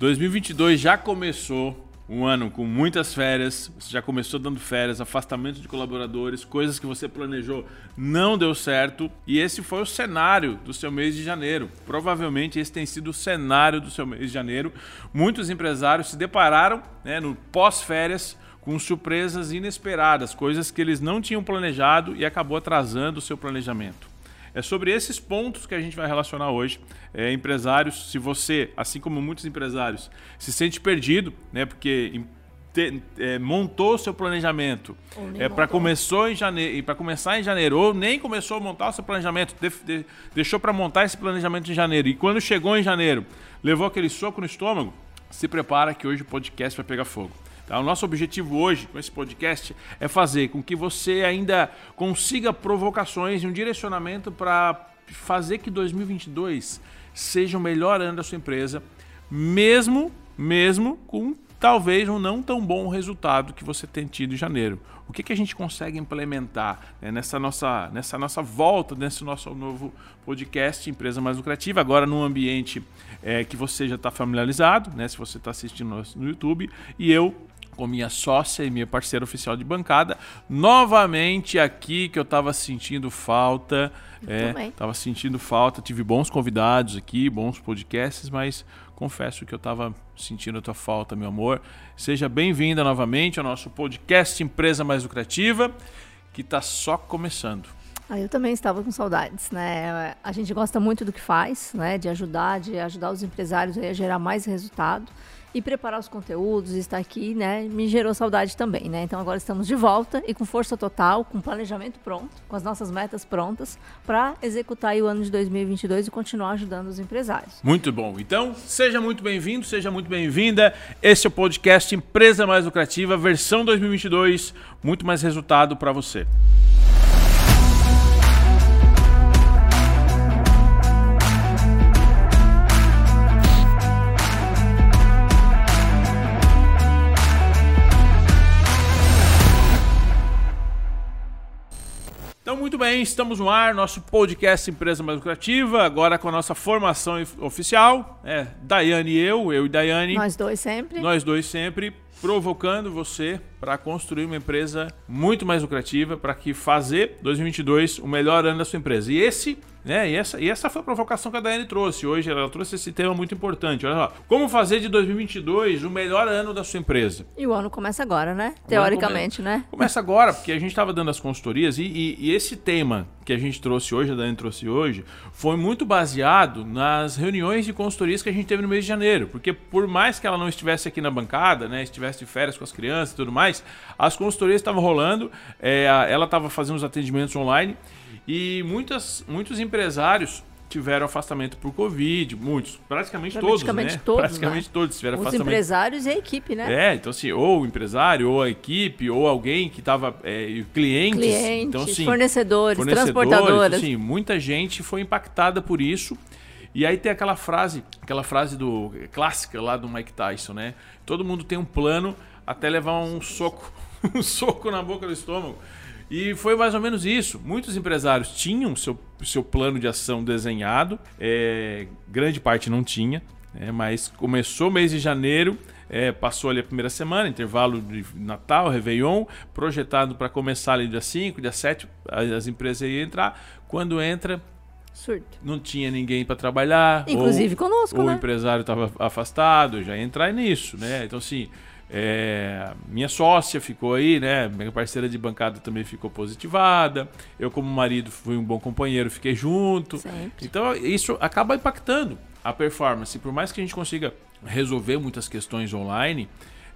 2022 já começou um ano com muitas férias, você já começou dando férias, afastamento de colaboradores, coisas que você planejou não deu certo, e esse foi o cenário do seu mês de janeiro. Provavelmente esse tem sido o cenário do seu mês de janeiro. Muitos empresários se depararam né, no pós-férias com surpresas inesperadas, coisas que eles não tinham planejado e acabou atrasando o seu planejamento. É sobre esses pontos que a gente vai relacionar hoje. É, empresários, se você, assim como muitos empresários, se sente perdido, né, porque te, é, montou seu planejamento é, para começou em janeiro para começar em janeiro ou nem começou a montar o seu planejamento de, de, deixou para montar esse planejamento em janeiro e quando chegou em janeiro levou aquele soco no estômago se prepara que hoje o podcast vai pegar fogo Tá? O nosso objetivo hoje com esse podcast é fazer com que você ainda consiga provocações e um direcionamento para fazer que 2022 seja o melhor ano da sua empresa, mesmo, mesmo com talvez um não tão bom resultado que você tem tido em janeiro. O que, que a gente consegue implementar né, nessa, nossa, nessa nossa volta, nesse nosso novo podcast Empresa Mais Lucrativa, agora num ambiente é, que você já está familiarizado, né, se você está assistindo no YouTube, e eu com minha sócia e minha parceira oficial de bancada. Novamente aqui que eu estava sentindo falta. Estava é, sentindo falta, tive bons convidados aqui, bons podcasts, mas confesso que eu estava sentindo a tua falta, meu amor. Seja bem-vinda novamente ao nosso podcast Empresa Mais Lucrativa, que está só começando. Ah, eu também estava com saudades, né? A gente gosta muito do que faz, né? De ajudar, de ajudar os empresários a gerar mais resultado e preparar os conteúdos, estar aqui, né, me gerou saudade também, né? Então agora estamos de volta e com força total, com planejamento pronto, com as nossas metas prontas para executar o ano de 2022 e continuar ajudando os empresários. Muito bom. Então, seja muito bem-vindo, seja muito bem-vinda. Esse é o podcast Empresa Mais Lucrativa, versão 2022, muito mais resultado para você. Muito bem, estamos no ar, nosso podcast Empresa Mais Lucrativa, agora com a nossa formação oficial. É, Daiane e eu, eu e Daiane. Nós dois sempre. Nós dois sempre, provocando você para construir uma empresa muito mais lucrativa, para que fazer 2022 o melhor ano da sua empresa. E esse né? E, essa, e essa foi a provocação que a Daiane trouxe hoje. Ela trouxe esse tema muito importante. Olha só. Como fazer de 2022 o melhor ano da sua empresa? E o ano começa agora, né? Teoricamente, começa, né? Começa agora, porque a gente estava dando as consultorias e, e, e, esse tema que a gente trouxe hoje, a Daiane trouxe hoje, foi muito baseado nas reuniões de consultorias que a gente teve no mês de janeiro. Porque por mais que ela não estivesse aqui na bancada, né? Estivesse de férias com as crianças e tudo mais, as consultorias estavam rolando, é, ela estava fazendo os atendimentos online. E muitas, muitos empresários tiveram afastamento por Covid, muitos, praticamente, praticamente todos, né? praticamente né? todos tiveram Os afastamento. Os empresários e a equipe, né? É, então assim, ou o empresário, ou a equipe, ou alguém que estava, é, clientes, clientes então, assim, fornecedores, fornecedores, transportadoras. Assim, muita gente foi impactada por isso. E aí tem aquela frase, aquela frase do clássica lá do Mike Tyson, né? Todo mundo tem um plano até levar um soco, um soco na boca do estômago. E foi mais ou menos isso. Muitos empresários tinham seu, seu plano de ação desenhado, é, grande parte não tinha, é, mas começou o mês de janeiro, é, passou ali a primeira semana, intervalo de Natal, Réveillon, projetado para começar ali dia 5, dia 7, as, as empresas iam entrar. Quando entra, Surto. Não tinha ninguém para trabalhar. Inclusive ou, conosco, ou né? o empresário estava afastado, já ia entrar nisso, né? Então, assim, é, minha sócia ficou aí, né? Minha parceira de bancada também ficou positivada. Eu, como marido, fui um bom companheiro, fiquei junto. Sempre. Então, isso acaba impactando a performance. Por mais que a gente consiga resolver muitas questões online,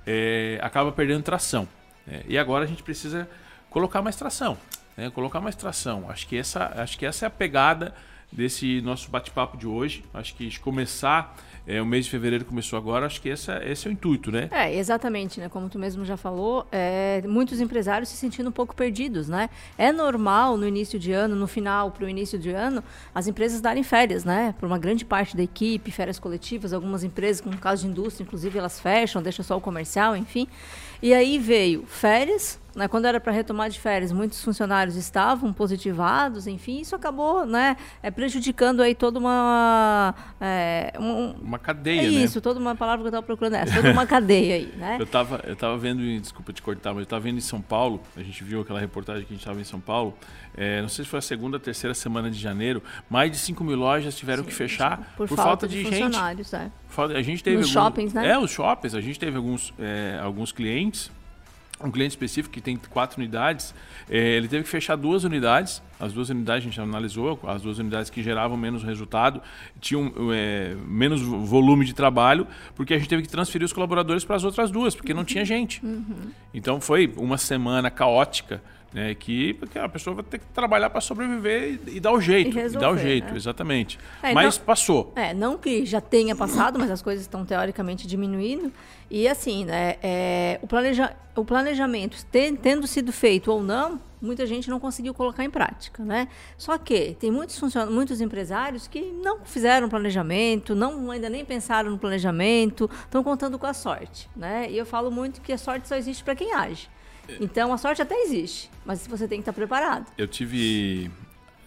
é, acaba perdendo tração. Né? E agora a gente precisa colocar mais tração. Né? Colocar mais tração. Acho que, essa, acho que essa é a pegada desse nosso bate-papo de hoje. Acho que começar é, o mês de fevereiro começou agora, acho que essa, esse é o intuito, né? É, exatamente, né? Como tu mesmo já falou, é, muitos empresários se sentindo um pouco perdidos, né? É normal no início de ano, no final para o início de ano, as empresas darem férias, né? Por uma grande parte da equipe, férias coletivas, algumas empresas, como no caso de indústria, inclusive, elas fecham, deixam só o comercial, enfim. E aí veio férias, né, quando era para retomar de férias, muitos funcionários estavam positivados, enfim, isso acabou né, é, prejudicando aí toda uma... É, um, uma cadeia, é isso, toda uma palavra que eu estava procurando, essa, toda uma cadeia aí, né? Eu estava eu tava vendo, desculpa te cortar, mas eu estava vendo em São Paulo, a gente viu aquela reportagem que a gente estava em São Paulo, é, não sei se foi a segunda, terceira semana de janeiro, mais de 5 mil lojas tiveram Sim, que fechar por, por falta, falta, de, de funcionários, gente. É. A gente teve Nos algum, shoppings, né? É, os shoppings. A gente teve alguns, é, alguns clientes um cliente específico que tem quatro unidades, é, ele teve que fechar duas unidades. As duas unidades a gente analisou, as duas unidades que geravam menos resultado, tinham é, menos volume de trabalho, porque a gente teve que transferir os colaboradores para as outras duas, porque não tinha gente. Uhum. Então foi uma semana caótica né, que porque a pessoa vai ter que trabalhar para sobreviver e, e, dar o jeito. E, resolver, e dar o jeito, né? exatamente. É, mas não, passou. É, não que já tenha passado, mas as coisas estão teoricamente diminuindo. E assim, né, é, o, planeja, o planejamento tendo sido feito ou não, muita gente não conseguiu colocar em prática, né? Só que tem muitos muitos empresários que não fizeram planejamento, não ainda nem pensaram no planejamento, estão contando com a sorte, né? E eu falo muito que a sorte só existe para quem age. Então a sorte até existe, mas você tem que estar preparado. Eu tive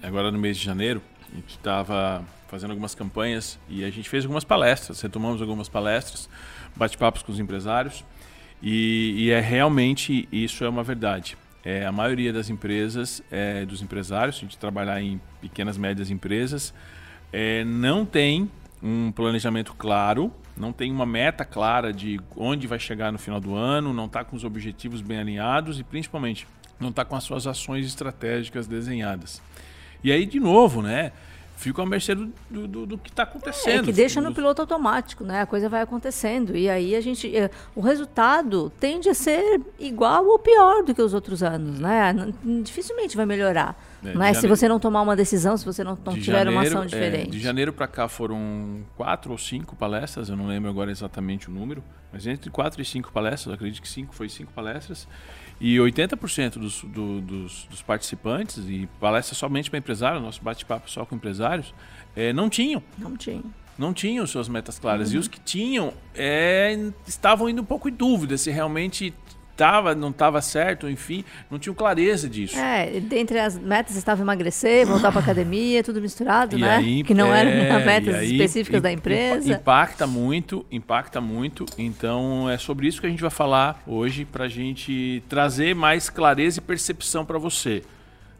agora no mês de janeiro, a gente estava fazendo algumas campanhas e a gente fez algumas palestras, retomamos algumas palestras, bate-papos com os empresários e, e, é realmente isso é uma verdade. É, a maioria das empresas, é, dos empresários, a gente trabalhar em pequenas médias empresas, é, não tem um planejamento claro não tem uma meta clara de onde vai chegar no final do ano, não está com os objetivos bem alinhados e principalmente não está com as suas ações estratégicas desenhadas. E aí, de novo, né? Fica à mercê do, do, do que está acontecendo. É, que deixa no piloto automático, né? A coisa vai acontecendo. E aí a gente. Eh, o resultado tende a ser igual ou pior do que os outros anos, né? Dificilmente vai melhorar. É, né? Se você não tomar uma decisão, se você não, não tiver janeiro, uma ação diferente. É, de janeiro para cá foram quatro ou cinco palestras, eu não lembro agora exatamente o número, mas entre quatro e cinco palestras, acredito que cinco, foi cinco palestras. E 80% dos, do, dos, dos, participantes, e palestras somente para empresários, nosso bate-papo só com empresários, é, não tinham. Não tinham não tinham suas metas claras. Uhum. E os que tinham é, estavam indo um pouco em dúvida se realmente tava, não estava certo, enfim, não tinham clareza disso. É, dentre as metas estava emagrecer, voltar para academia, tudo misturado, e né? Aí, que não é, eram metas aí, específicas da empresa. Impacta muito, impacta muito. Então é sobre isso que a gente vai falar hoje para a gente trazer mais clareza e percepção para você.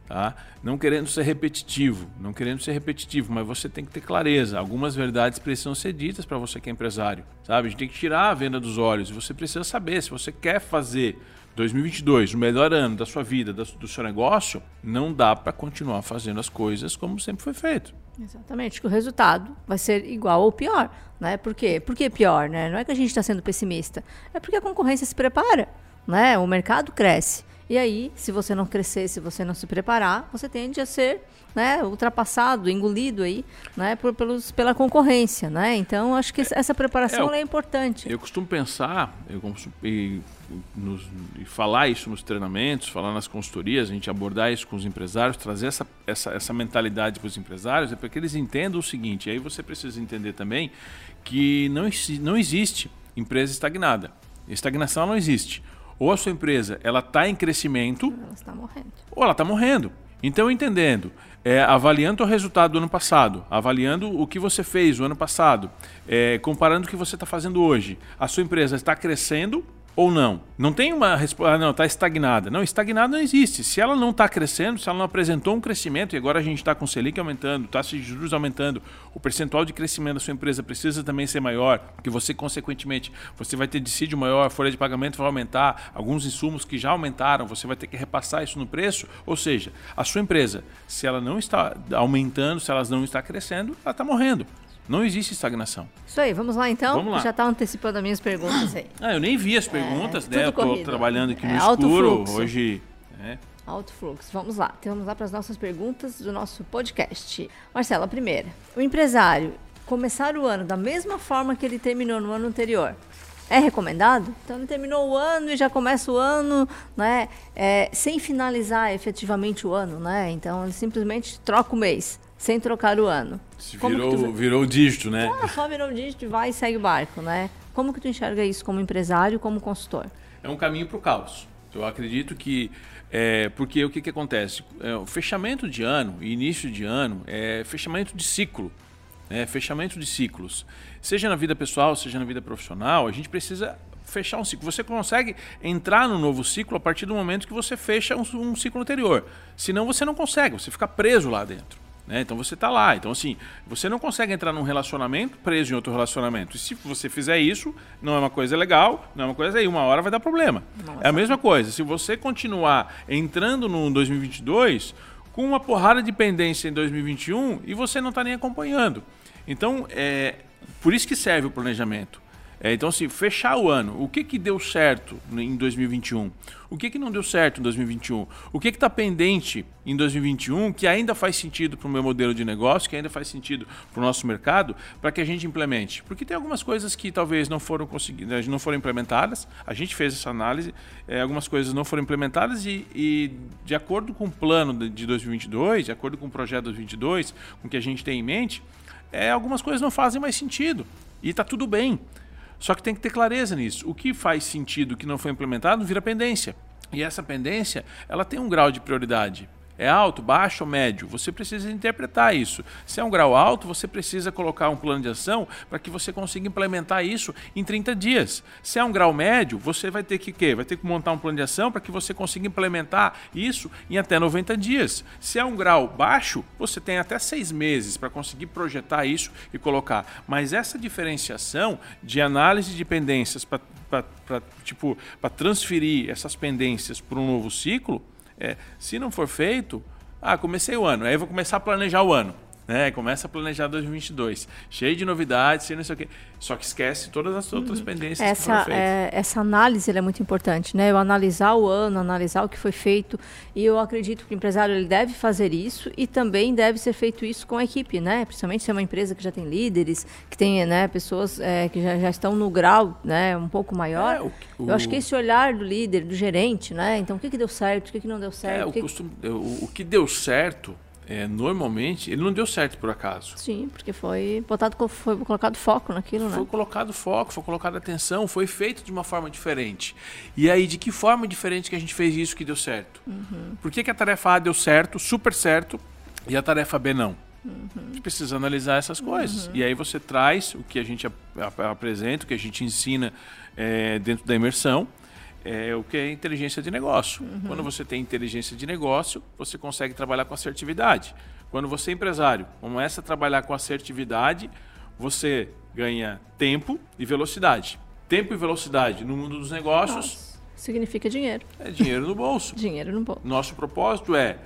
Tá? Não querendo ser repetitivo, não querendo ser repetitivo, mas você tem que ter clareza. Algumas verdades precisam ser ditas para você que é empresário, sabe? A gente tem que tirar a venda dos olhos. Você precisa saber se você quer fazer 2022 o melhor ano da sua vida, do seu negócio, não dá para continuar fazendo as coisas como sempre foi feito. Exatamente, que o resultado vai ser igual ou pior, né? Por quê? Por que pior, né? Não é que a gente está sendo pessimista, é porque a concorrência se prepara, né? O mercado cresce. E aí, se você não crescer, se você não se preparar, você tende a ser né, ultrapassado, engolido aí, né, por, pelos, pela concorrência, né? Então, acho que essa preparação é, é importante. Eu costumo pensar, eu e, nos, e falar isso nos treinamentos, falar nas consultorias, a gente abordar isso com os empresários, trazer essa, essa, essa mentalidade para os empresários, é para que eles entendam o seguinte, aí você precisa entender também que não, não existe empresa estagnada. Estagnação não existe. Ou a sua empresa ela está em crescimento, ela está morrendo. ou ela está morrendo. Então, entendendo, é, avaliando o resultado do ano passado, avaliando o que você fez o ano passado, é, comparando o que você está fazendo hoje, a sua empresa está crescendo ou não. Não tem uma resposta, ah, não, está estagnada. Não, estagnada não existe. Se ela não está crescendo, se ela não apresentou um crescimento, e agora a gente está com o Selic aumentando, taxa de juros aumentando, o percentual de crescimento da sua empresa precisa também ser maior, porque você, consequentemente, você vai ter dissídio maior, a folha de pagamento vai aumentar, alguns insumos que já aumentaram, você vai ter que repassar isso no preço. Ou seja, a sua empresa, se ela não está aumentando, se ela não está crescendo, ela está morrendo. Não existe estagnação. Isso aí, vamos lá então? Vamos lá. Já está antecipando as minhas perguntas aí. Ah, eu nem vi as perguntas, é, né? Eu estou trabalhando aqui no é, escuro hoje. É. Alto fluxo. Vamos lá. Então, vamos lá para as nossas perguntas do nosso podcast. Marcela, a primeira. O empresário começar o ano da mesma forma que ele terminou no ano anterior. É recomendado? Então ele terminou o ano e já começa o ano, né? É, sem finalizar efetivamente o ano, né? Então ele simplesmente troca o mês sem trocar o ano. Virou, tu... virou o dígito, né? Ah, só virou o dígito e vai e segue o barco, né? Como que tu enxerga isso como empresário, como consultor? É um caminho para o caos. Eu acredito que é, porque o que, que acontece? É, o fechamento de ano, início de ano, é fechamento de ciclo. É fechamento de ciclos. Seja na vida pessoal, seja na vida profissional, a gente precisa fechar um ciclo. Você consegue entrar no novo ciclo a partir do momento que você fecha um, um ciclo anterior. Senão você não consegue, você fica preso lá dentro. Né? Então você está lá. Então, assim, você não consegue entrar num relacionamento preso em outro relacionamento. E se você fizer isso, não é uma coisa legal, não é uma coisa aí, uma hora vai dar problema. Nossa. É a mesma coisa. Se você continuar entrando no 2022 com uma porrada de pendência em 2021 e você não está nem acompanhando. Então, é por isso que serve o planejamento. É, então, assim, fechar o ano. O que, que deu certo em 2021? O que, que não deu certo em 2021? O que está pendente em 2021 que ainda faz sentido para o meu modelo de negócio, que ainda faz sentido para o nosso mercado, para que a gente implemente? Porque tem algumas coisas que talvez não foram conseguidas, não foram implementadas. A gente fez essa análise, é, algumas coisas não foram implementadas e, e, de acordo com o plano de 2022, de acordo com o projeto 2022, com o que a gente tem em mente, é, algumas coisas não fazem mais sentido. E está tudo bem. Só que tem que ter clareza nisso. O que faz sentido que não foi implementado vira pendência. E essa pendência, ela tem um grau de prioridade. É alto, baixo ou médio? Você precisa interpretar isso. Se é um grau alto, você precisa colocar um plano de ação para que você consiga implementar isso em 30 dias. Se é um grau médio, você vai ter que quê? Vai ter que montar um plano de ação para que você consiga implementar isso em até 90 dias. Se é um grau baixo, você tem até seis meses para conseguir projetar isso e colocar. Mas essa diferenciação de análise de pendências para tipo, transferir essas pendências para um novo ciclo é, se não for feito, ah, comecei o ano, aí eu vou começar a planejar o ano né? Começa a planejar 2022, cheio de novidades, cheio não sei o quê. Só que esquece todas as outras pendências essa, que foram feitas. É, essa análise é muito importante, né? Eu analisar o ano, analisar o que foi feito, e eu acredito que o empresário ele deve fazer isso e também deve ser feito isso com a equipe, né? Principalmente se é uma empresa que já tem líderes, que tem, né, pessoas é, que já, já estão no grau, né, um pouco maior. É, o, o, eu acho que esse olhar do líder, do gerente, né? Então, o que, que deu certo, o que, que não deu certo? É, o, que... Costume, o, o que deu certo é, normalmente, ele não deu certo por acaso. Sim, porque foi botado, foi colocado foco naquilo, foi né? Foi colocado foco, foi colocada atenção, foi feito de uma forma diferente. E aí, de que forma diferente que a gente fez isso que deu certo? Uhum. Por que, que a tarefa A deu certo, super certo, e a tarefa B não? Uhum. A gente precisa analisar essas coisas. Uhum. E aí você traz o que a gente ap apresenta, o que a gente ensina é, dentro da imersão, é o que é inteligência de negócio. Uhum. Quando você tem inteligência de negócio, você consegue trabalhar com assertividade. Quando você é empresário, começa a trabalhar com assertividade, você ganha tempo e velocidade. Tempo e velocidade no mundo dos negócios. Nossa, significa dinheiro. É dinheiro no bolso. dinheiro no bolso. Nosso propósito é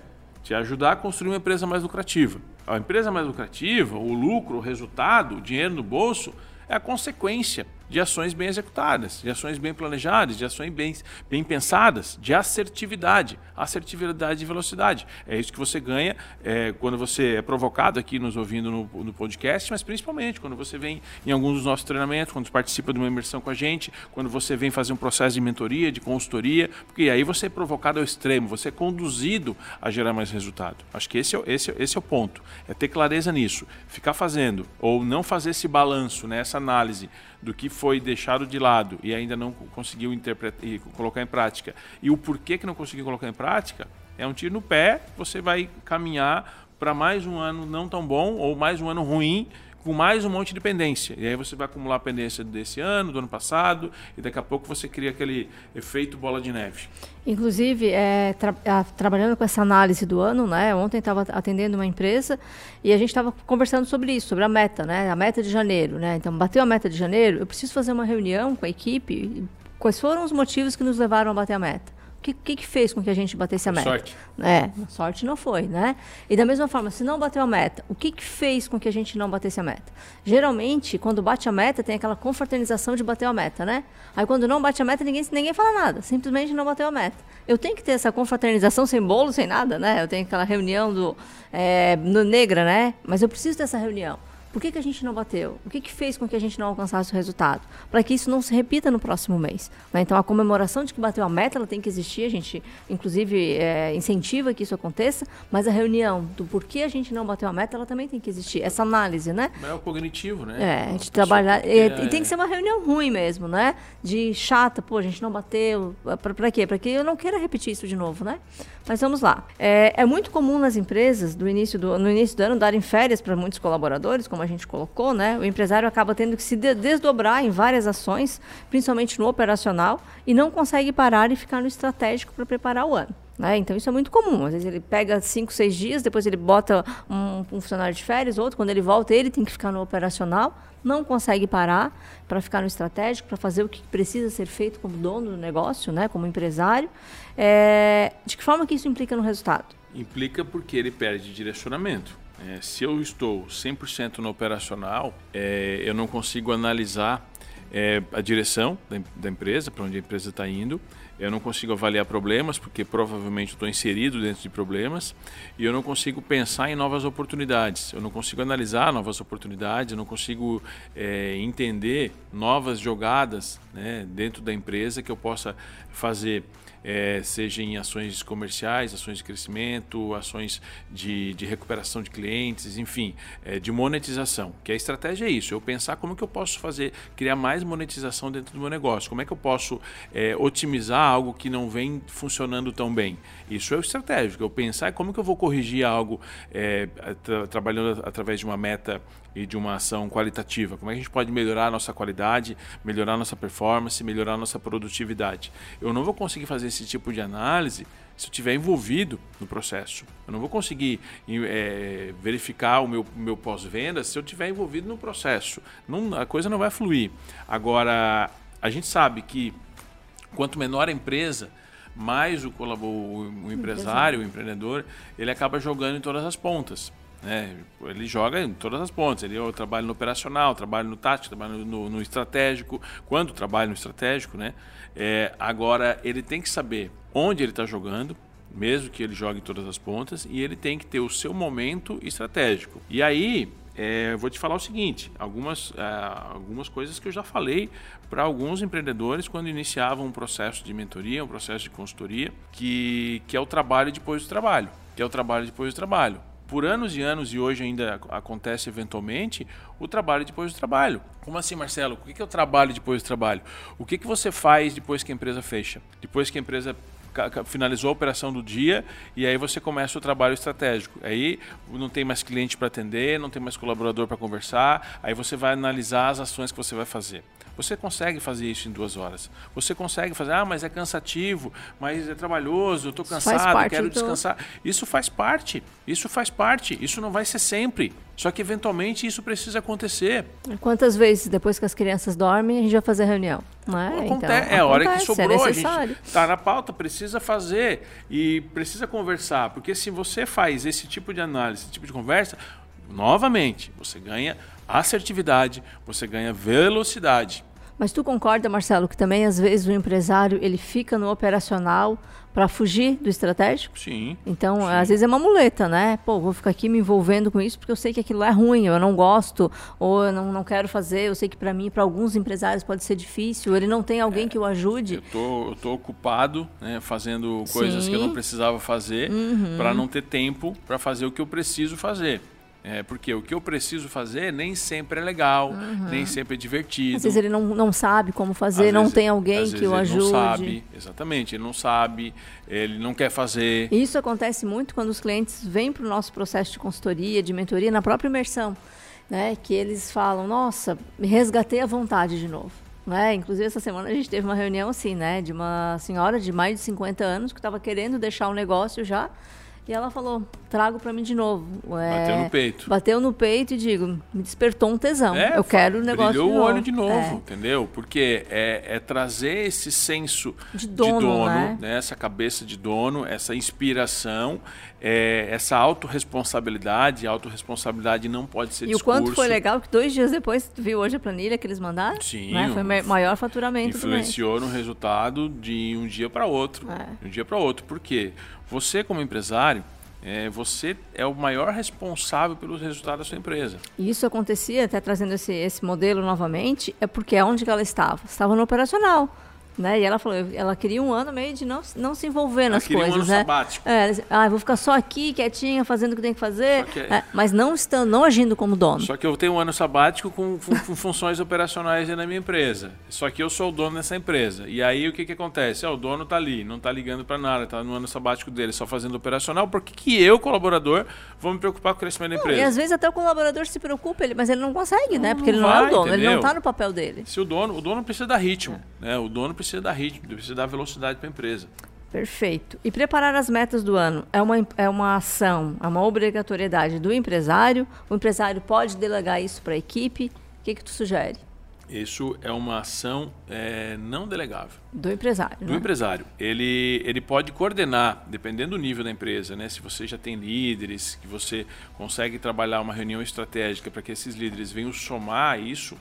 te ajudar a construir uma empresa mais lucrativa. A empresa mais lucrativa, o lucro, o resultado, o dinheiro no bolso, é a consequência de ações bem executadas, de ações bem planejadas, de ações bem, bem pensadas, de assertividade, assertividade e velocidade. É isso que você ganha é, quando você é provocado aqui nos ouvindo no, no, podcast, mas principalmente quando você vem em alguns dos nossos treinamentos, quando participa de uma imersão com a gente, quando você vem fazer um processo de mentoria, de consultoria, porque aí você é provocado ao extremo, você é conduzido a gerar mais resultado. Acho que esse é, esse, esse é o ponto, é ter clareza nisso, ficar fazendo ou não fazer esse balanço, né, essa análise do que foi deixado de lado e ainda não conseguiu interpretar e colocar em prática. E o porquê que não conseguiu colocar em prática, é um tiro no pé, você vai caminhar para mais um ano não tão bom ou mais um ano ruim com mais um monte de pendência. E aí você vai acumular a pendência desse ano, do ano passado, e daqui a pouco você cria aquele efeito bola de neve. Inclusive, é, tra trabalhando com essa análise do ano, né? Ontem estava atendendo uma empresa e a gente estava conversando sobre isso, sobre a meta, né? A meta de janeiro, né? Então, bateu a meta de janeiro, eu preciso fazer uma reunião com a equipe. Quais foram os motivos que nos levaram a bater a meta? Que, que, que, fez com que a gente batesse a meta? Sorte. É, sorte não foi, né? E da mesma forma, se não bateu a meta, o que, que fez com que a gente não batesse a meta? Geralmente, quando bate a meta, tem aquela confraternização de bater a meta, né? Aí quando não bate a meta, ninguém, ninguém fala nada, simplesmente não bateu a meta. Eu tenho que ter essa confraternização sem bolo, sem nada, né? Eu tenho aquela reunião do, é, no Negra, né? Mas eu preciso dessa reunião Por que, que a gente não bateu? O que, que fez com que a gente não alcançasse o resultado? Para que isso não se repita no próximo mês. Né? Então, a comemoração de que bateu a meta, ela tem que existir. A gente, inclusive, é, incentiva que isso aconteça. Mas a reunião do porquê a gente não bateu a meta, ela também tem que existir. Essa análise, né? É o cognitivo, né? É, a gente trabalhar... E, e, tem que ser uma reunião ruim mesmo, né? De chata, pô, a gente não bateu. Para quê? Para que eu não queira repetir isso de novo, né? Mas vamos lá. É, é muito comum nas empresas, do início do, no início do ano, darem férias para muitos colaboradores, como a gente colocou, né? O empresário acaba tendo que se de desdobrar em várias ações, principalmente no operacional, e não consegue parar e ficar no estratégico para preparar o ano. Né? Então isso é muito comum. Às vezes ele pega cinco, seis dias, depois ele bota um, um funcionário de férias, outro, quando ele volta, ele tem que ficar no operacional, não consegue parar para ficar no estratégico, para fazer o que precisa ser feito como dono do negócio, né? como empresário. É... De que forma que isso implica no resultado? Implica porque ele perde direcionamento. É, se eu estou 100% no operacional, é, eu não consigo analisar é, a direção da, da empresa, para onde a empresa está indo. Eu não consigo avaliar problemas, porque provavelmente estou inserido dentro de problemas. E eu não consigo pensar em novas oportunidades. Eu não consigo analisar novas oportunidades. Eu não consigo é, entender novas jogadas né, dentro da empresa que eu possa fazer é, seja em ações comerciais, ações de crescimento, ações de, de recuperação de clientes, enfim, é, de monetização. Que a estratégia é isso, eu pensar como que eu posso fazer, criar mais monetização dentro do meu negócio, como é que eu posso é, otimizar algo que não vem funcionando tão bem. Isso é o estratégico, eu pensar como que eu vou corrigir algo é, tra trabalhando através de uma meta e de uma ação qualitativa. Como é que a gente pode melhorar a nossa qualidade, melhorar a nossa performance, melhorar a nossa produtividade. Eu não vou conseguir fazer esse tipo de análise se eu estiver envolvido no processo. Eu não vou conseguir é, verificar o meu, meu pós-venda se eu estiver envolvido no processo. Não, a coisa não vai fluir. Agora, a gente sabe que quanto menor a empresa, mais o, o, o empresário, o empreendedor, ele acaba jogando em todas as pontas. Né? Ele joga em todas as pontas. Ele eu trabalho no operacional, trabalho no tático, trabalho no, no estratégico. Quando trabalha no estratégico, né? É, agora ele tem que saber onde ele está jogando, mesmo que ele jogue em todas as pontas, e ele tem que ter o seu momento estratégico. E aí é, vou te falar o seguinte: algumas, é, algumas coisas que eu já falei para alguns empreendedores quando iniciavam um processo de mentoria, um processo de consultoria, que, que é o trabalho depois do trabalho. Que é o trabalho depois do trabalho por anos e anos, e hoje ainda acontece eventualmente, o trabalho depois do trabalho. Como assim, Marcelo? O que é o trabalho depois do trabalho? O que, que você faz depois que a empresa fecha? Depois que a empresa finalizou a operação do dia e aí você começa o trabalho estratégico. Aí não tem mais cliente para atender, não tem mais colaborador para conversar, aí você vai analisar as ações que você vai fazer. Você consegue fazer isso em duas horas. Você consegue fazer, ah, mas é cansativo, mas é trabalhoso, eu estou cansado, quero do... descansar. Isso faz parte, isso faz parte, isso não vai ser sempre. Só que eventualmente isso precisa acontecer. Quantas vezes depois que as crianças dormem a gente vai fazer reunião? Não é? Acontece, então, é a hora que é sobrou, é a gente está na pauta, precisa fazer e precisa conversar. Porque se você faz esse tipo de análise, esse tipo de conversa, novamente, você ganha assertividade, você ganha velocidade. Mas tu concorda, Marcelo, que também às vezes o empresário ele fica no operacional para fugir do estratégico? Sim. Então, sim. às vezes é uma muleta, né? Pô, vou ficar aqui me envolvendo com isso porque eu sei que aquilo é ruim, eu não gosto, ou eu não, não quero fazer, eu sei que para mim, para alguns empresários pode ser difícil, ele não tem alguém é, que o ajude. Eu tô, eu tô ocupado, né, fazendo coisas sim. que eu não precisava fazer uhum. para não ter tempo para fazer o que eu preciso fazer. É, porque o que eu preciso fazer nem sempre é legal, uhum. nem sempre é divertido. Às vezes ele não, não sabe como fazer, às não vezes, tem alguém que o ajude. Ele não sabe, exatamente, ele não sabe, ele não quer fazer. Isso acontece muito quando os clientes vêm para o nosso processo de consultoria, de mentoria, na própria imersão, né? Que eles falam, nossa, me resgatei a vontade de novo. Né? Inclusive, essa semana a gente teve uma reunião assim, né? De uma senhora de mais de 50 anos que estava querendo deixar o negócio já e ela falou: trago para mim de novo. É, bateu no peito. Bateu no peito e digo: me despertou um tesão. É, eu quero o negócio. Brilhou de o olho de novo, é. entendeu? Porque é, é, trazer esse senso de dono, de dono né? né? essa cabeça de dono, essa inspiração, é, essa autorresponsabilidade. Autorresponsabilidade não pode ser E discurso. o quanto foi legal que dois dias depois, viu hoje a planilha que eles mandaram? Sim. Né? Foi maior faturamento Influenciou no resultado de um dia para outro. É. De um dia para outro. Por quê? Você, como empresário, é, você é o maior responsável pelos resultados da sua empresa. E isso acontecia, até trazendo esse, esse modelo novamente, é porque onde que ela estava? Estava no operacional. Né? E ela falou, ela queria um ano meio de não, não se envolver nas queria coisas, um ano né? sabático. É, ah, vou ficar só aqui, quietinha, fazendo o que tem que fazer, que- é, mas não estando, não agindo como dono. Só que eu tenho um ano sabático com, com- funções operacionais na minha empresa. Só que eu sou o dono dessa empresa. E aí o que, que acontece? Ah, o dono tá ali, não tá ligando para nada, tá no ano sabático dele, só fazendo operacional. Por que, que eu, colaborador, vou me preocupar com o crescimento da empresa? E às vezes até o colaborador se preocupa, ele, mas ele não consegue, né? Porque ele não não é vai, o dono, ele não entendeu? está no papel dele. Se o dono, o dono precisa dar ritmo, né? O dono precisa dar ritmo, precisa dar velocidade para a empresa. Perfeito. E preparar as metas do ano é uma, é uma ação, é uma obrigatoriedade do empresário. O empresário pode delegar isso para a equipe. O que, que tu sugere? Isso é uma ação é, não delegável. Do empresário. Do né? empresário. Ele, ele pode coordenar, dependendo do nível da empresa, né? Se você já tem líderes, que você consegue trabalhar uma reunião estratégica para que esses líderes venham somar isso.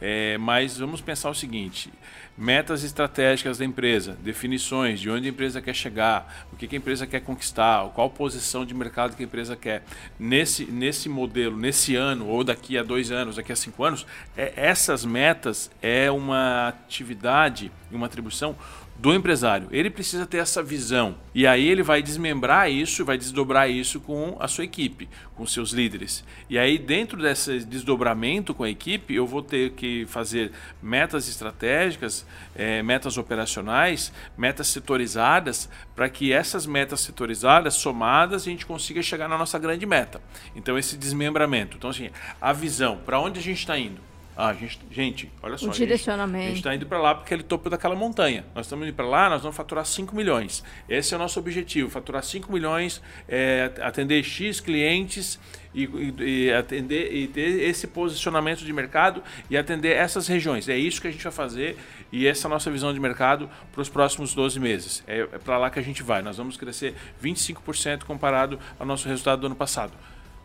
É, mas vamos pensar o seguinte: metas estratégicas da empresa, definições de onde a empresa quer chegar, o que, que a empresa quer conquistar, qual posição de mercado que a empresa quer. Nesse, nesse modelo, nesse ano, ou daqui a dois anos, daqui a cinco anos, é, essas metas é uma atividade uma atribuição do empresário. Ele precisa ter essa visão. E aí ele vai desmembrar isso, vai desdobrar isso com a sua equipe, com seus líderes. E aí, dentro desse desdobramento com a equipe, eu vou ter que fazer metas estratégicas, eh, metas operacionais, metas setorizadas, para que essas metas setorizadas, somadas, a gente consiga chegar na nossa grande meta. Então, esse desmembramento. Então, assim, a visão, para onde a gente está indo? Ah, gente, gente, olha só. a gente- direcionamento. A gente está indo para lá porque é o topo daquela montanha. Nós estamos indo para lá, nós vamos faturar 5 milhões. Esse é o nosso objetivo: faturar 5 milhões, é, atender X clientes e, e- e atender e ter esse posicionamento de mercado e atender essas regiões. É isso que a gente vai fazer e essa é a nossa visão de mercado para os próximos 12 meses. É, é para lá que a gente vai. Nós vamos crescer 25% comparado ao nosso resultado do ano passado.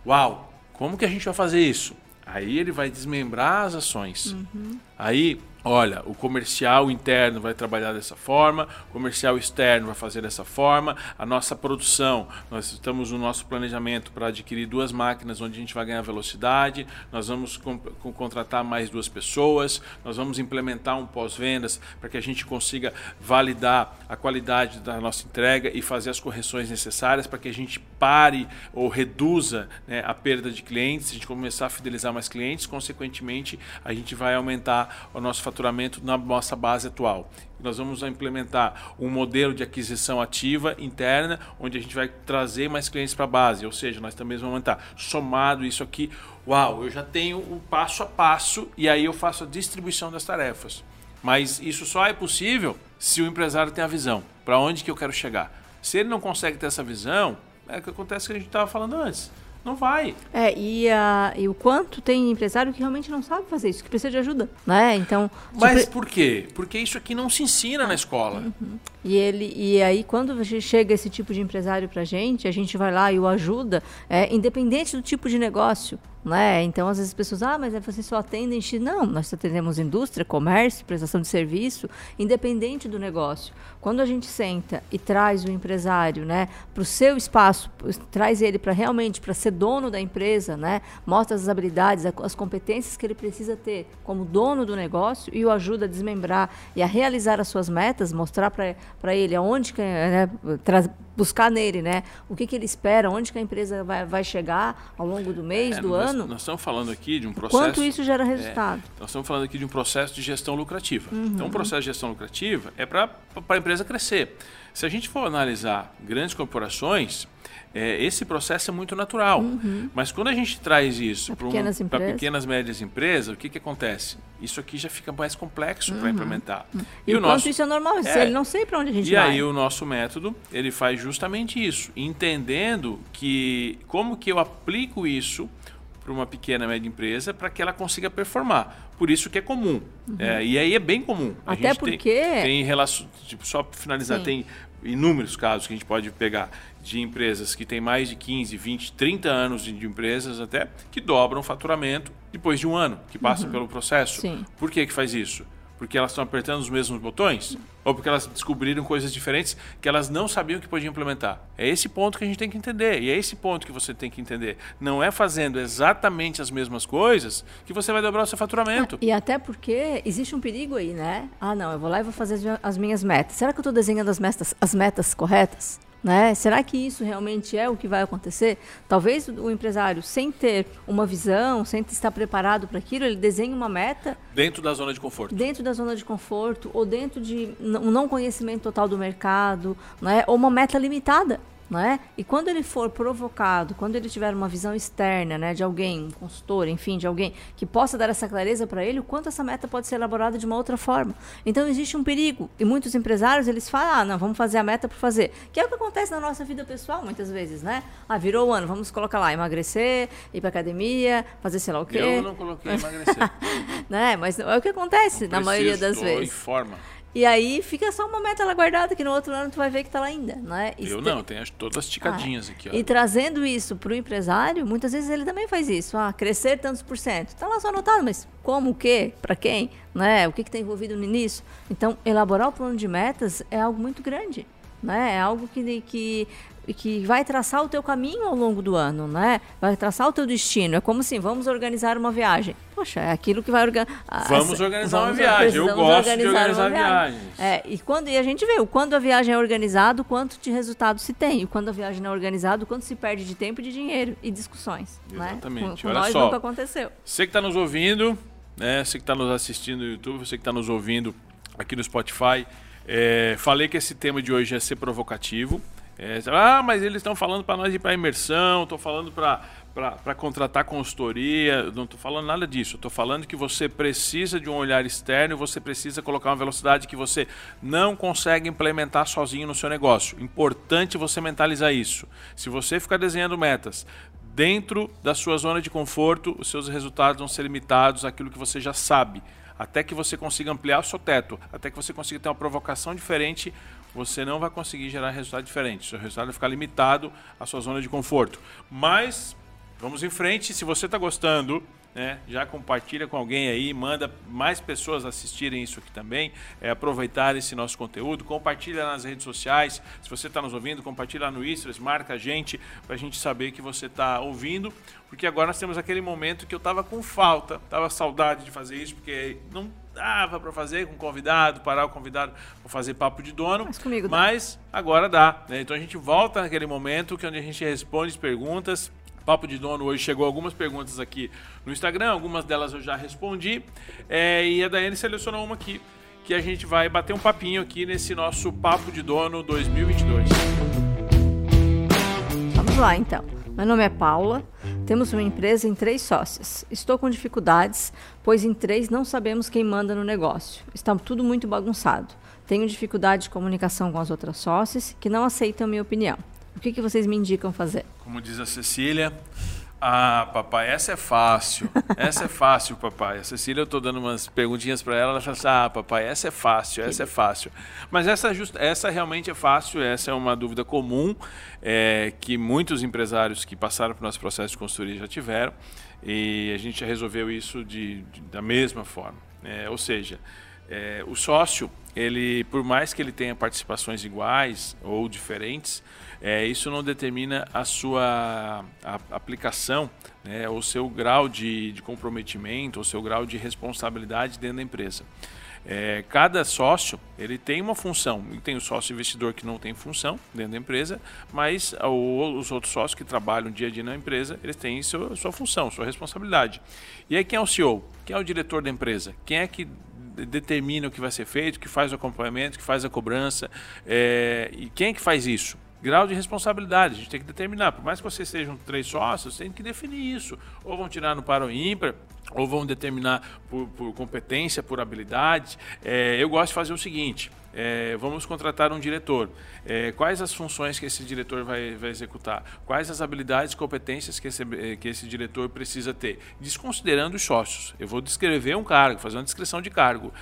Uau! Como que a gente vai fazer isso? Aí ele vai desmembrar as ações. Aí, olha, o comercial interno vai trabalhar dessa forma, o comercial externo vai fazer dessa forma, a nossa produção, nós estamos no nosso planejamento para adquirir duas máquinas onde a gente vai ganhar velocidade, nós vamos com- com- contratar mais duas pessoas, nós vamos implementar um pós-vendas para que a gente consiga validar a qualidade da nossa entrega e fazer as correções necessárias para que a gente pare ou reduza né, a perda de clientes, a gente começar a fidelizar mais clientes, consequentemente a gente vai aumentar o nosso faturamento na nossa base atual. Nós vamos implementar um modelo de aquisição ativa interna, onde a gente vai trazer mais clientes para a base, ou seja, nós também vamos aumentar. Somado isso aqui, uau, eu já tenho o passo a passo e aí eu faço a distribuição das tarefas. Mas isso só é possível se o empresário tem a visão. Para onde que eu quero chegar? Se ele não consegue ter essa visão, é o que acontece que a gente estava falando antes. Não vai. É, e, a- e o quanto tem empresário que realmente não sabe fazer isso, que precisa de ajuda, né? Então, Mas tipo, por quê? Porque isso aqui não se ensina na escola. E ele e aí quando a chega esse tipo de empresário para gente, a gente vai lá e o ajuda, é, independente do tipo de negócio, né? Então às vezes as pessoas, ah, mas vocês só atendem X. Não, nós atendemos indústria, comércio, prestação de serviço, independente do negócio. Quando a gente senta e traz o empresário, né, para o seu espaço, traz ele para realmente para ser dono da empresa, né? Mostra as habilidades, as competências que ele precisa ter como dono do negócio e o ajuda a desmembrar e a realizar as suas metas, mostrar para ele aonde que, né, buscar nele, né, o que, que ele espera, onde que a empresa vai, vai chegar ao longo do mês, É, do nós, ano, Nós estamos falando aqui de um processo. quanto isso gera resultado. Nós estamos falando aqui de um processo de gestão lucrativa. Uhum. Então, um processo de gestão lucrativa é para a empresa crescer. Se a gente for analisar grandes corporações, é, esse processo é muito natural. Mas quando a gente traz isso para pequenas empresas. pequenas e médias empresas, o que, que acontece? Isso aqui já fica mais complexo para implementar. Uhum. E, o quanto isso é normal, É. ele não sei para onde a gente E vai. aí o nosso método, ele faz justamente isso, entendendo que como que eu aplico isso para uma pequena e média empresa para que ela consiga performar. Por isso que é comum. É, e aí é bem comum. Uhum. Até gente tem- porque- Tem, relação, tipo, só para finalizar, Sim. tem inúmeros casos que a gente pode pegar de empresas que têm mais de 15, 20, 30 anos de, empresas até, que dobram o faturamento depois de um ano, que passam pelo processo. Sim. Por que que faz isso? Porque elas estão apertando os mesmos botões? Ou porque elas descobriram coisas diferentes que elas não sabiam que podiam implementar? É esse ponto que a gente tem que entender. E é esse ponto que você tem que entender. Não é fazendo exatamente as mesmas coisas que você vai dobrar o seu faturamento. E até porque existe um perigo aí, né? Ah, não, eu vou lá e vou fazer as minhas metas. Será que eu estou desenhando as metas, as metas corretas? Né? Será que isso realmente é o que vai acontecer? Talvez o empresário, sem ter uma visão, sem estar preparado para aquilo, ele desenhe uma meta. Dentro da zona de conforto. Dentro da zona de conforto, ou dentro de um não conhecimento total do mercado, né? ou uma meta limitada não é? E quando ele for provocado, quando ele tiver uma visão externa, né, de alguém, um consultor, enfim, de alguém que possa dar essa clareza para ele, o quanto essa meta pode ser elaborada de uma outra forma. Então existe um perigo e muitos empresários eles falam, ah, não, vamos fazer a meta por fazer, que é o que acontece na nossa vida pessoal muitas vezes, né? Ah, virou o ano, vamos colocar lá emagrecer, ir para academia, fazer sei lá o quê. Eu não coloquei emagrecer. né? Mas é o que acontece na maioria das vezes. Em forma. E aí fica só uma meta lá guardada, que no outro ano tu vai ver que está lá ainda, não é? Eu não, tem as, todas as ticadinhas ah, aqui. Ó. E trazendo isso para o empresário, muitas vezes ele também faz isso. Ah, crescer tantos por cento. Está lá só anotado, mas como, o quê, para quem, né? o que está envolvido nisso? Então, elaborar o plano de metas é algo muito grande. Né? É algo que, que que vai traçar o teu caminho ao longo do ano, né? Vai traçar o teu destino. É como assim, vamos organizar uma viagem. Poxa, é aquilo que vai organizar. Vamos organizar vamos, uma viagem. Eu gosto organizar de organizar viagens. É, e, quando, e a gente vê o quando a viagem é organizada, quanto de resultado se tem. E quando a viagem não é organizada, quanto se perde de tempo e de dinheiro e discussões. Né? Exatamente. Né? Com, com Olha nós só, nunca aconteceu. Você que está nos ouvindo, né? você que está nos assistindo no YouTube, você que está nos ouvindo aqui no Spotify, é, falei que esse tema de hoje ia ser provocativo. É, ah, mas eles estão falando para nós ir para imersão, estou falando para contratar consultoria, não estou falando nada disso. Estou falando que você precisa de um olhar externo, você precisa colocar uma velocidade que você não consegue implementar sozinho no seu negócio. Importante você mentalizar isso. Se você ficar desenhando metas dentro da sua zona de conforto, os seus resultados vão ser limitados àquilo que você já sabe até que você consiga ampliar o seu teto, até que você consiga ter uma provocação diferente, você não vai conseguir gerar resultado diferente. Seu resultado vai ficar limitado à sua zona de conforto. Mas vamos em frente. Se você está gostando, né, já compartilha com alguém aí, manda mais pessoas assistirem isso aqui também, é, aproveitar esse nosso conteúdo, compartilha nas redes sociais. Se você está nos ouvindo, compartilha no Istras, marca a gente para a gente saber que você está ouvindo, porque agora nós temos aquele momento que eu estava com falta, estava saudade de fazer isso, porque não dava para fazer com convidado, parar o convidado para fazer papo de dono. Mas, comigo mas agora dá. Né? Então a gente volta naquele momento que onde a gente responde as perguntas. Papo de Dono hoje chegou algumas perguntas aqui no Instagram, algumas delas eu já respondi. É, e a Daiane selecionou uma aqui que a gente vai bater um papinho aqui nesse nosso Papo de Dono 2022. Vamos lá então. Meu nome é Paula, temos uma empresa em três sócios. Estou com dificuldades, pois em três não sabemos quem manda no negócio. Está tudo muito bagunçado. Tenho dificuldade de comunicação com as outras sócias, que não aceitam minha opinião. O que, que vocês me indicam fazer? Como diz a Cecília, ah, papai, essa é fácil. Essa é fácil, papai. A Cecília, eu estou dando umas perguntinhas para ela, ela fala assim, ah, papai, essa é fácil, essa é fácil. Mas essa, just, essa realmente é fácil, essa é uma dúvida comum é, que muitos empresários que passaram por nosso processo de consultoria já tiveram e a gente já resolveu isso de, de da mesma forma. É, ou seja, é, o sócio, ele, por mais que ele tenha participações iguais ou diferentes, é, isso não determina a sua a, aplicação, né, o seu grau de, de comprometimento, o seu grau de responsabilidade dentro da empresa. É, cada sócio ele tem uma função. Tem o sócio investidor que não tem função dentro da empresa, mas os outros sócios que trabalham dia a dia na empresa, eles têm sua, sua função, sua responsabilidade. E aí quem é o CEO? Quem é o diretor da empresa? Quem é que determina o que vai ser feito, que faz o acompanhamento, que faz a cobrança? É, e quem é que faz isso? grau de responsabilidade. A gente tem que determinar. Por mais que vocês sejam três sócios, tem que definir isso. Ou vão tirar no para o ímpar, ou vão determinar por, por competência, por habilidade. É, eu gosto de fazer o seguinte: é, vamos contratar um diretor. É, quais as funções que esse diretor vai, vai executar? Quais as habilidades e competências que esse, é, que esse diretor precisa ter? Desconsiderando os sócios. Eu vou descrever um cargo, fazer uma descrição de cargo.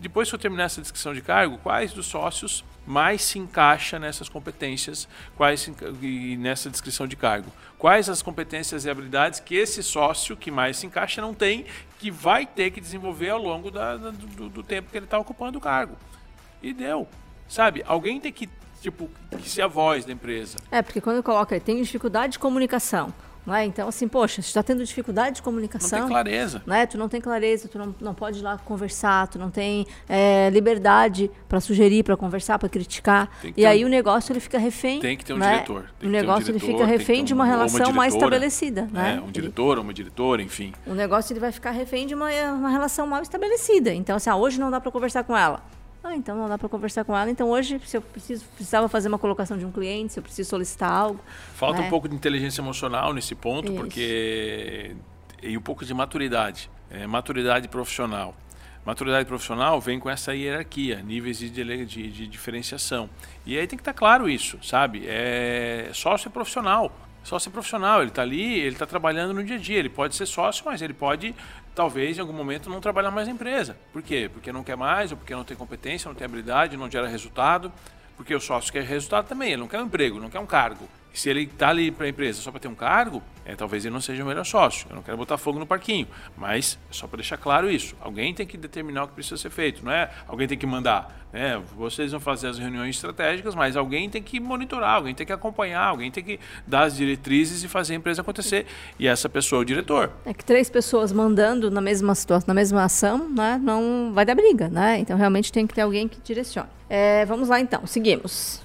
depois que eu terminar essa descrição de cargo, quais dos sócios mais se encaixa nessas competências quais e nessa descrição de cargo. Quais as competências e habilidades que esse sócio que mais se encaixa não tem, que vai ter que desenvolver ao longo da, do, do tempo que ele está ocupando o cargo. E deu. Sabe? Alguém tem que, tipo, que ser a voz da empresa. É, porque quando coloca, tem dificuldade de comunicação. Não é? Então, assim, poxa, você está tendo dificuldade de comunicação. Não tem clareza. Né? Tu não tem clareza, tu não, não pode ir lá conversar, tu não tem é, liberdade para sugerir, para conversar, para criticar. E aí um, o negócio ele fica refém. Tem que ter um né? diretor. o negócio um diretor, ele fica refém um, de uma relação uma mais estabelecida. Né? É, um diretor, uma diretora, enfim. O negócio ele vai ficar refém de uma, uma relação mal estabelecida. Então, assim, ah, hoje não dá para conversar com ela. Ah, então não dá para conversar com ela. Então hoje, se eu preciso, precisava fazer uma colocação de um cliente, se eu preciso solicitar algo. Falta né? um pouco de inteligência emocional nesse ponto, Isso. porque. E um pouco de maturidade. É, maturidade profissional. Maturidade profissional vem com essa hierarquia, níveis de, de, de diferenciação. E aí tem que estar tá claro isso, sabe? É sócio profissional. Sócio profissional, ele está ali, ele está trabalhando no dia a dia. Ele pode ser sócio, mas ele pode talvez em algum momento não trabalhar mais na empresa. Por quê? Porque não quer mais, ou porque não tem competência, não tem habilidade, não gera resultado. Porque o sócio quer resultado também, ele não quer um emprego, não quer um cargo. E se ele está ali para a empresa só para ter um cargo, é, talvez ele não seja o melhor sócio. Eu não quero botar fogo no parquinho, mas é só para deixar claro isso. Alguém tem que determinar o que precisa ser feito, não é? Alguém tem que mandar. Né? Vocês vão fazer as reuniões estratégicas, mas alguém tem que monitorar, alguém tem que acompanhar, alguém tem que dar as diretrizes e fazer a empresa acontecer. E essa pessoa é o diretor. É que três pessoas mandando na mesma situação, na mesma ação, né? não vai dar briga, né? Então realmente tem que ter alguém que direcione. É, vamos lá então, seguimos.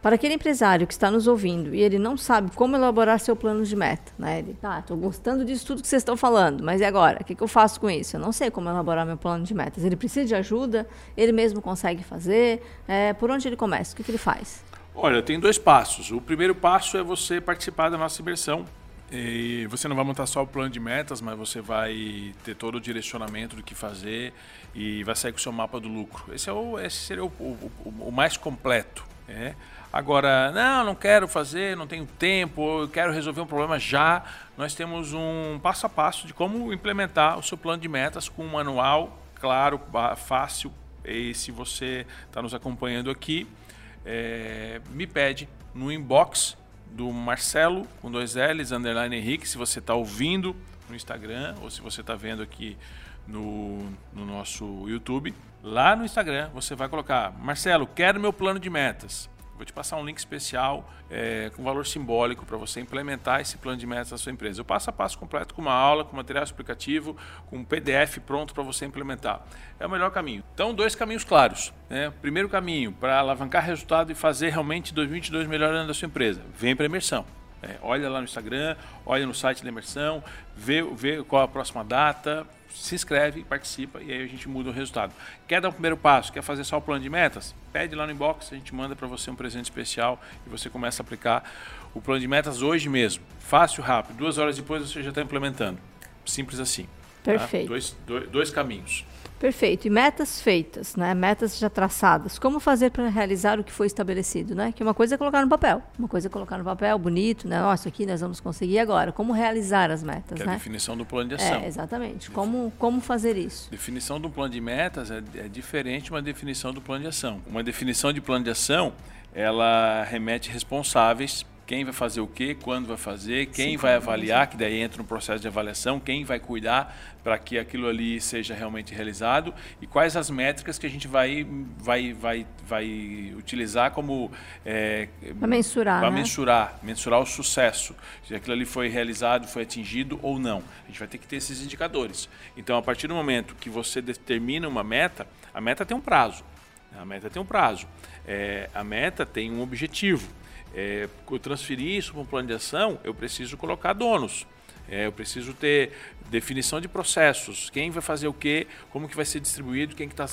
Para aquele empresário que está nos ouvindo e ele não sabe como elaborar seu plano de meta, né? Ele, tá, estou gostando disso tudo que vocês estão falando, mas e agora? O que, que eu faço com isso? Eu não sei como elaborar meu plano de metas. Ele precisa de ajuda? Ele mesmo consegue fazer? É, por onde ele começa? O que, que ele faz? Olha, tem dois passos. O primeiro passo é você participar da nossa imersão. E você não vai montar só o plano de metas, mas você vai ter todo o direcionamento do que fazer e vai sair com o seu mapa do lucro. Esse, é o, esse seria o, o, o mais completo. É. Agora, não, não quero fazer, não tenho tempo, eu quero resolver um problema já. Nós temos um passo a passo de como implementar o seu plano de metas com um manual claro, fácil. E se você está nos acompanhando aqui, é, me pede no inbox do Marcelo, com dois L's, underline Henrique, se você está ouvindo no Instagram ou se você está vendo aqui no, no nosso YouTube. Lá no Instagram você vai colocar, Marcelo, quero meu plano de metas Vou te passar um link especial é, com valor simbólico para você implementar esse plano de metas na sua empresa. O passo a passo completo com uma aula, com material explicativo, com um PDF pronto para você implementar. É o melhor caminho. Então, dois caminhos claros. Né? Primeiro caminho, para alavancar resultado e fazer realmente 2022 melhor ano da sua empresa. Vem para a imersão. É, olha lá no Instagram, olha no site da imersão, vê, vê qual a próxima data, se inscreve, participa e aí a gente muda o resultado. Quer dar o primeiro passo? Quer fazer só o plano de metas? Pede lá no inbox, a gente manda para você um presente especial e você começa a aplicar o plano de metas hoje mesmo. Fácil, rápido. Duas horas depois você já está implementando. Simples assim. Tá? Perfeito. Tá? Dois, dois, dois caminhos. Perfeito. E metas feitas, né? Metas já traçadas. Como fazer para realizar o que foi estabelecido, né? Que uma coisa é colocar no papel, uma coisa é colocar no papel bonito, né? Nossa, aqui nós vamos conseguir agora. Como realizar as metas, que né? É a definição do plano de ação. É, exatamente. Como como fazer isso? Definição do plano de metas é, é diferente de uma definição do plano de ação. Uma definição de plano de ação, ela remete responsáveis quem vai fazer o quê, quando vai fazer, quem Sim, vai avaliar, que daí entra no processo de avaliação, quem vai cuidar para que aquilo ali seja realmente realizado e quais as métricas que a gente vai, vai, vai, vai utilizar como é, para mensurar, para né? mensurar, mensurar o sucesso, se aquilo ali foi realizado, foi atingido ou não. A gente vai ter que ter esses indicadores. Então, a partir do momento que você determina uma meta, a meta tem um prazo. A meta tem um prazo. É, a meta tem um objetivo é, transferir isso para um plano de ação, eu preciso colocar donos. É, eu preciso ter definição de processos, quem vai fazer o quê, como que vai ser distribuído, quem que tá,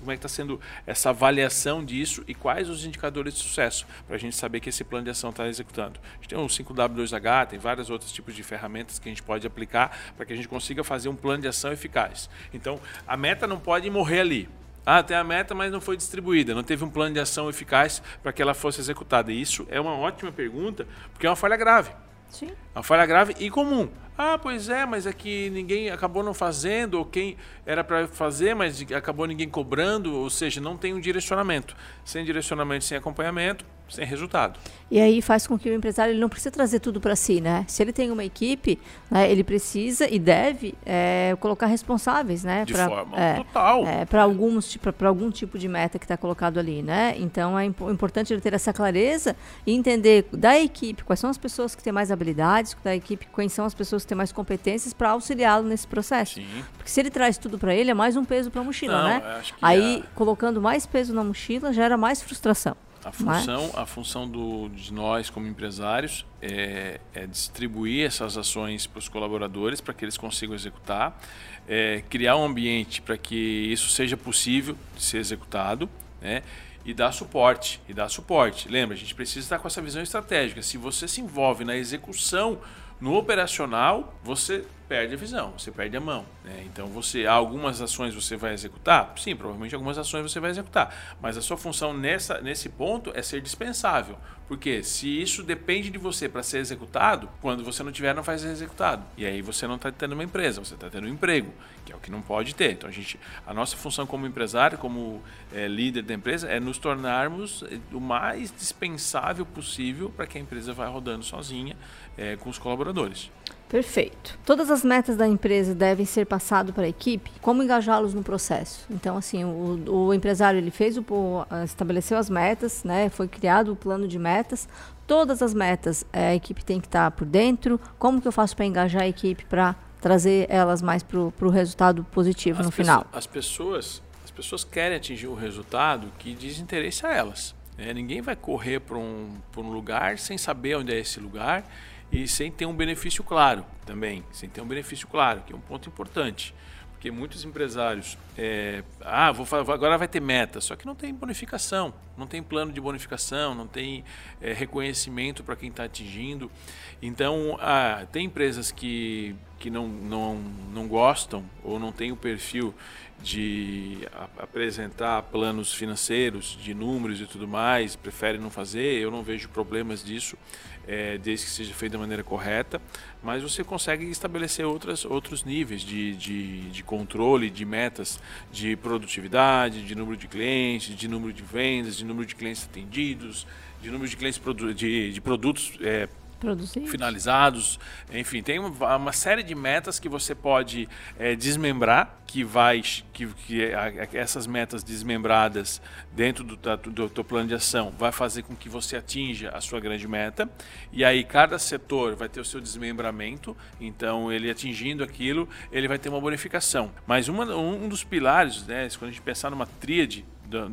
como é que está sendo essa avaliação disso e quais os indicadores de sucesso para a gente saber que esse plano de ação está executando. A gente tem o 5W2H, tem vários outros tipos de ferramentas que a gente pode aplicar para que a gente consiga fazer um plano de ação eficaz. Então, a meta não pode morrer ali. Ah, tem a meta, mas não foi distribuída, não teve um plano de ação eficaz para que ela fosse executada. E isso é uma ótima pergunta, porque é uma falha grave. Sim. Uma falha grave e comum. Ah, pois é, mas é que ninguém acabou não fazendo, ou quem era para fazer, mas acabou ninguém cobrando, ou seja, não tem um direcionamento. Sem direcionamento, sem acompanhamento, sem resultado. E aí faz com que o empresário ele não precisa trazer tudo para si, né? Se ele tem uma equipe, né, ele precisa e deve é, colocar responsáveis, né? De pra, forma é, total. É, para alguns para algum tipo de meta que está colocado ali, né? Então é imp importante ele ter essa clareza e entender da equipe quais são as pessoas que têm mais habilidades, da equipe quais são as pessoas que têm mais competências para auxiliá-lo nesse processo. Sim. Porque se ele traz tudo para ele é mais um peso para a mochila, Não, né? Aí a- colocando mais peso na mochila gera mais frustração. A é? função, a função do, de nós como empresários é, é distribuir essas ações para os colaboradores para que eles consigam executar, é, criar um ambiente para que isso seja possível de ser executado, né? E dar suporte, e dar suporte. Lembra, a gente precisa estar com essa visão estratégica. Se você se envolve na execução, no operacional, você perde a visão, você perde a mão. né? Então, você algumas ações você vai executar? Sim, provavelmente algumas ações você vai executar. Mas a sua função nessa, nesse ponto é ser dispensável. Porque se isso depende de você para ser executado, quando você não tiver, não vai ser executado. E aí você não está tendo uma empresa, você está tendo um emprego, que é o que não pode ter. Então, a, gente, a nossa função como empresário, como eh, líder da empresa, é nos tornarmos o mais dispensável possível para que a empresa vá rodando sozinha eh, com os colaboradores. Perfeito. Todas as metas da empresa devem ser passadas para a equipe. Como engajá-los no processo? Então, assim, o, o empresário ele fez o estabeleceu as metas, né? Foi criado o plano de metas. Todas as metas eh, a equipe tem que estar por dentro. Como que eu faço para engajar a equipe para trazer elas mais para o resultado positivo no As final? pesso- As pessoas, as pessoas querem atingir o resultado que diz interesse a elas. né? ninguém vai correr para um, pra um lugar sem saber onde é esse lugar e sem ter um benefício claro também, sem ter um benefício claro, que é um ponto importante. Porque muitos empresários, é, ah, vou, agora vai ter meta, só que não tem bonificação, não tem plano de bonificação, não tem é, reconhecimento para quem está atingindo. Então, ah, tem empresas que, que não, não, não gostam ou não têm o perfil de apresentar planos financeiros, de números e tudo mais, preferem não fazer. Eu não vejo problemas disso, é, desde que seja feito da maneira correta. Mas você consegue estabelecer outras, outros níveis de, de, de controle, de metas de produtividade, de número de clientes, de número de vendas, de número de clientes atendidos, de número de clientes de, de produtos é, Produzir. finalizados, enfim, tem uma, uma série de metas que você pode eh, desmembrar, que vai, que, que a- essas metas desmembradas dentro do, da- do teu plano de ação vai fazer com que você atinja a sua grande meta, e aí cada setor vai ter o seu desmembramento, então ele atingindo aquilo, ele vai ter uma bonificação. Mas uma, um dos pilares, né, quando a gente pensar numa tríade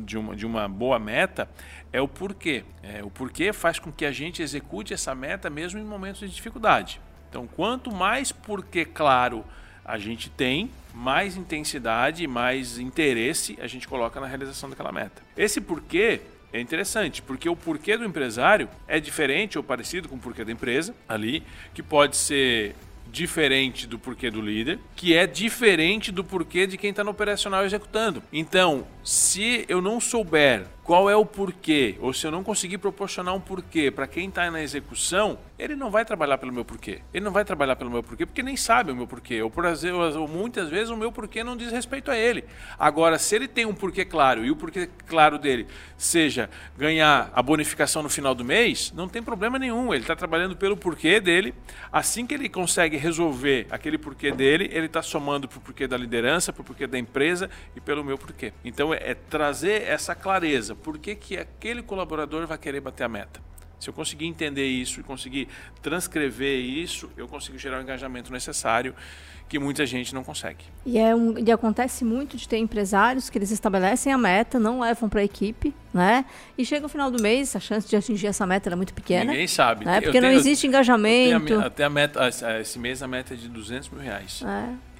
de uma, de uma boa meta é o porquê. É, o porquê faz com que a gente execute essa meta mesmo em momentos de dificuldade. Então, quanto mais porquê claro a gente tem, mais intensidade, mais interesse a gente coloca na realização daquela meta. Esse porquê é interessante, porque o porquê do empresário é diferente ou parecido com o porquê da empresa ali, que pode ser diferente do porquê do líder, que é diferente do porquê de quem está no operacional executando. Então, se eu não souber qual é o porquê, ou se eu não conseguir proporcionar um porquê para quem está na execução, ele não vai trabalhar pelo meu porquê. Ele não vai trabalhar pelo meu porquê porque nem sabe o meu porquê. Ou, por ou muitas vezes o meu porquê não diz respeito a ele. Agora, se ele tem um porquê claro e o porquê claro dele seja ganhar a bonificação no final do mês, não tem problema nenhum. Ele está trabalhando pelo porquê dele. Assim que ele consegue resolver aquele porquê dele, ele está somando para o porquê da liderança, para o porquê da empresa e pelo meu porquê. Então, é, é trazer essa clareza. Por que, que aquele colaborador vai querer bater a meta? Se eu conseguir entender isso e conseguir transcrever isso, eu consigo gerar o engajamento necessário que muita gente não consegue. E, é um, e acontece muito de ter empresários que eles estabelecem a meta, não levam para a equipe, né? E chega o final do mês, a chance de atingir essa meta era muito pequena. Ninguém sabe. Né? Porque não tenho- existe tenho a engajamento. me- Até a meta, esse mês a meta é de 200 mil reais.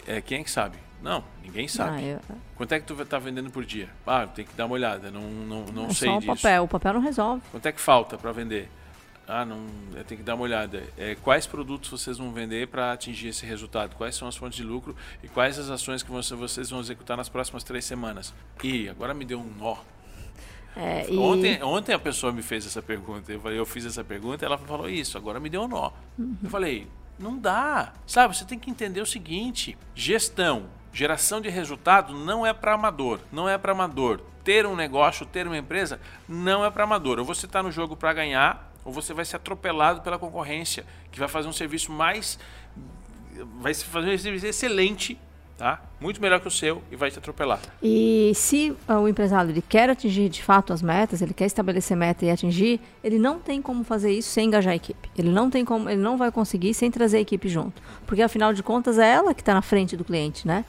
É. É, quem é que sabe? Não, ninguém sabe. Ah, eu- Quanto é que tu está vendendo por dia? Ah, tem que dar uma olhada, não, não, não é sei só o disso. papel. O papel não resolve. Quanto é que falta para vender? Ah, não, eu tenho que dar uma olhada. É, quais produtos vocês vão vender para atingir esse resultado? Quais são as fontes de lucro e quais as ações que você- vocês vão executar nas próximas três semanas? Ih, agora me deu um nó. É, e- Ontem, ontem a pessoa me fez essa pergunta. Eu, falei, eu fiz essa pergunta e ela falou isso. Agora me deu um nó. Eu falei, não dá. Sabe, você tem que entender o seguinte: gestão, geração de resultado não é para amador. Não é para amador. ter um negócio, ter uma empresa, não é para amador. Ou você está no jogo para ganhar, ou você vai ser atropelado pela concorrência, que vai fazer um serviço mais. vai fazer um serviço excelente tá? Muito melhor que o seu e vai te atropelar. E se uh, o empresário ele quer atingir de fato as metas, ele quer estabelecer meta e atingir, ele não tem como fazer isso sem engajar a equipe. Ele não tem como, ele não vai conseguir sem trazer a equipe junto, porque afinal de contas é ela que está na frente do cliente, né?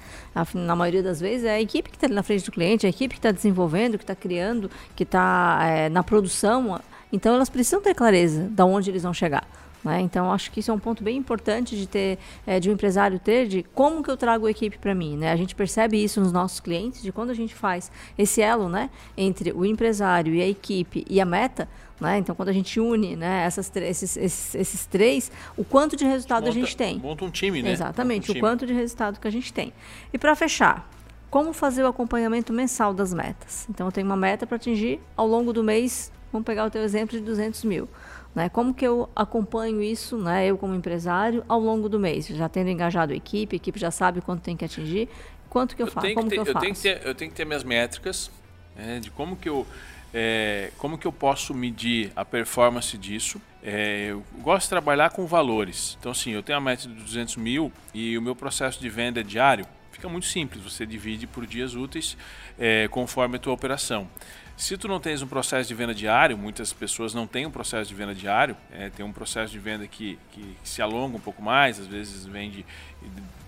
Na maioria das vezes é a equipe que está na frente do cliente, é a equipe que está desenvolvendo, que está criando, que está é, na produção. Então elas precisam ter clareza de onde eles vão chegar. Né? Então, acho que isso é um ponto bem importante de ter, é, de um empresário ter, de como que eu trago a equipe para mim. Né? A gente percebe isso nos nossos clientes, de quando a gente faz esse elo né, entre o empresário e a equipe e a meta, né? Então, quando a gente une né, essas esses, esses, esses, três, o quanto de resultado monta, a gente tem. Monta um time, né? Exatamente, um time. o quanto de resultado que a gente tem. E para fechar, como fazer o acompanhamento mensal das metas? Então, eu tenho uma meta para atingir ao longo do mês, vamos pegar o teu exemplo de 200 mil. Né? Como que eu acompanho isso, né, eu como empresário, ao longo do mês? Já tendo engajado a equipe, a equipe já sabe quanto tem que atingir, quanto que eu, eu faço, como que, ter, que eu, eu faço? Tenho que ter, eu tenho que ter minhas métricas, né, de como que eu... É, como que eu posso medir a performance disso? É, eu gosto de trabalhar com valores. Então, assim, eu tenho a meta de 200 mil e o meu processo de venda é diário. Fica muito simples, você divide por dias úteis é, conforme a tua operação. Se tu não tens um processo de venda diário, muitas pessoas não têm um processo de venda diário, é, tem um processo de venda que, que, que, se alonga um pouco mais, às vezes vende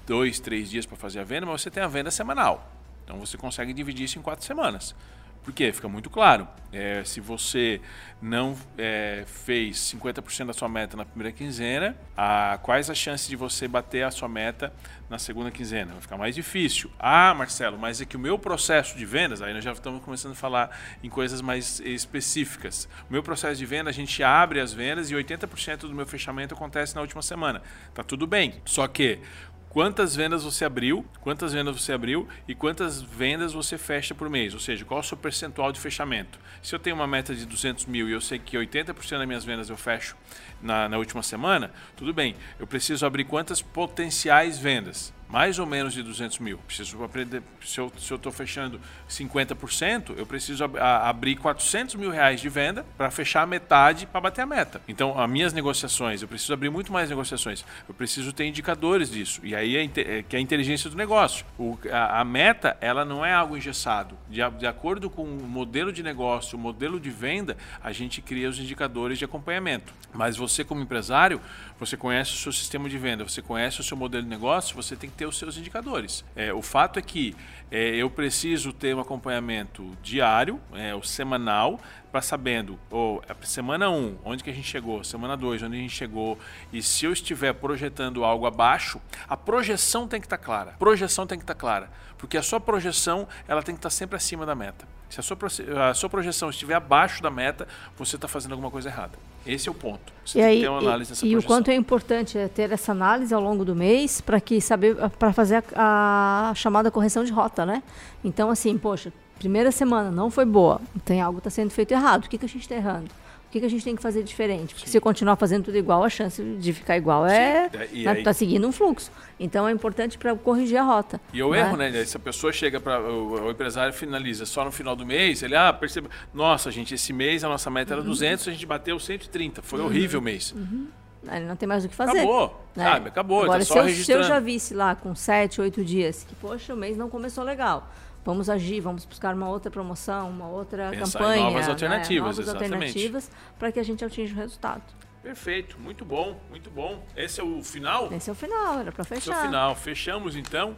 dois, três dias para fazer a venda, mas você tem a venda semanal. Então você consegue dividir isso em quatro semanas. Por quê? Fica muito claro. É, se você não é, fez 50% da sua meta na primeira quinzena, a, quais as chances de você bater a sua meta na segunda quinzena? Vai ficar mais difícil. Ah, Marcelo, mas é que o meu processo de vendas, aí nós já estamos começando a falar em coisas mais específicas. O meu processo de venda, a gente abre as vendas e 80% do meu fechamento acontece na última semana. Tá tudo bem. Só que quantas vendas você abriu, quantas vendas você abriu e quantas vendas você fecha por mês, ou seja, qual é o seu percentual de fechamento. Se eu tenho uma meta de 200 mil e eu sei que 80% das minhas vendas eu fecho na, na última semana, tudo bem, eu preciso abrir quantas potenciais vendas mais ou menos de 200 mil. Preciso aprender, se eu estou fechando 50%, eu preciso ab abrir 400 mil reais de venda para fechar metade para bater a meta. Então, as minhas negociações, eu preciso abrir muito mais negociações. Eu preciso ter indicadores disso. E aí é, é que é a inteligência do negócio. O, a, a, meta, ela não é algo engessado. De, de acordo com o modelo de negócio, o modelo de venda, a gente cria os indicadores de acompanhamento. Mas você, como empresário, você conhece o seu sistema de venda, você conhece o seu modelo de negócio, você tem que ter os seus indicadores. É, o fato é que é, eu preciso ter um acompanhamento diário, é, ou semanal, para sabendo, oh, semana 1, um, onde que a gente chegou, semana 2, onde a gente chegou, e se eu estiver projetando algo abaixo, a projeção tem que estar tá clara. Projeção tem que estar tá clara, porque a sua projeção ela tem que estar tá sempre acima da meta. Se a sua, a sua projeção estiver abaixo da meta, você está fazendo alguma coisa errada. Esse é o ponto. Você e tem aí, que ter uma análise dessa e, projeção. O quanto é importante é ter essa análise ao longo do mês para que saber para fazer a, a, chamada correção de rota, né? Então assim, poxa, primeira semana não foi boa, tem algo está sendo feito errado. O que, que a gente está errando? Que, que a gente tem que fazer diferente? Porque Sim. se continuar fazendo tudo igual, a chance de ficar igual é. Está né, seguindo um fluxo. Então é importante para corrigir a rota. E o né? erro, né? Se a pessoa chega para. O, o, empresário finaliza só no final do mês, ele, ah, percebe. Nossa, gente, esse mês a nossa meta era uhum. 200, a gente bateu 130. Foi uhum. horrível o mês. Uhum. Ele não tem mais o que fazer. Acabou, né? sabe? Acabou. Agora, tá se, eu, se eu já visse lá com 7, 8 dias que, poxa, o mês não começou legal vamos agir, vamos buscar uma outra promoção, uma outra Pensar campanha. Em novas alternativas, né? novas alternativas para que a gente atinja o resultado. Perfeito, muito bom, muito bom. Esse é o final? Esse é o final, era para fechar. Esse é o final, fechamos então.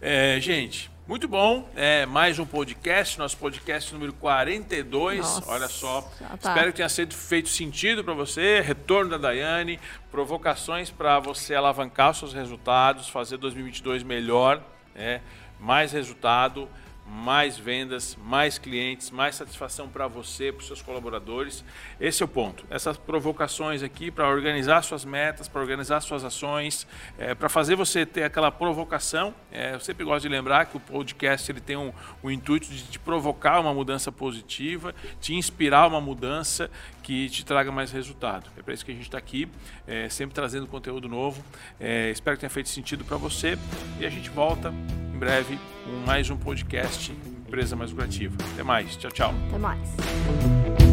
É, gente, muito bom. É, mais um podcast, nosso podcast número 42. Nossa, Olha só. Tá. Espero que tenha sido feito sentido para você. Retorno da Daiane, provocações para você alavancar os seus resultados, fazer 2022 melhor, é, mais resultado mais vendas, mais clientes, mais satisfação para você, para os seus colaboradores. Esse é o ponto. Essas provocações aqui para organizar suas metas, para organizar suas ações, é, para fazer você ter aquela provocação. É, eu sempre gosto de lembrar que o podcast ele tem um, um intuito de te provocar uma mudança positiva, te inspirar uma mudança que te traga mais resultado. É para isso que a gente está aqui, é, sempre trazendo conteúdo novo. É, espero que tenha feito sentido para você e a gente volta em breve com mais um podcast empresa mais lucrativa. Até mais. Tchau, tchau. Até mais.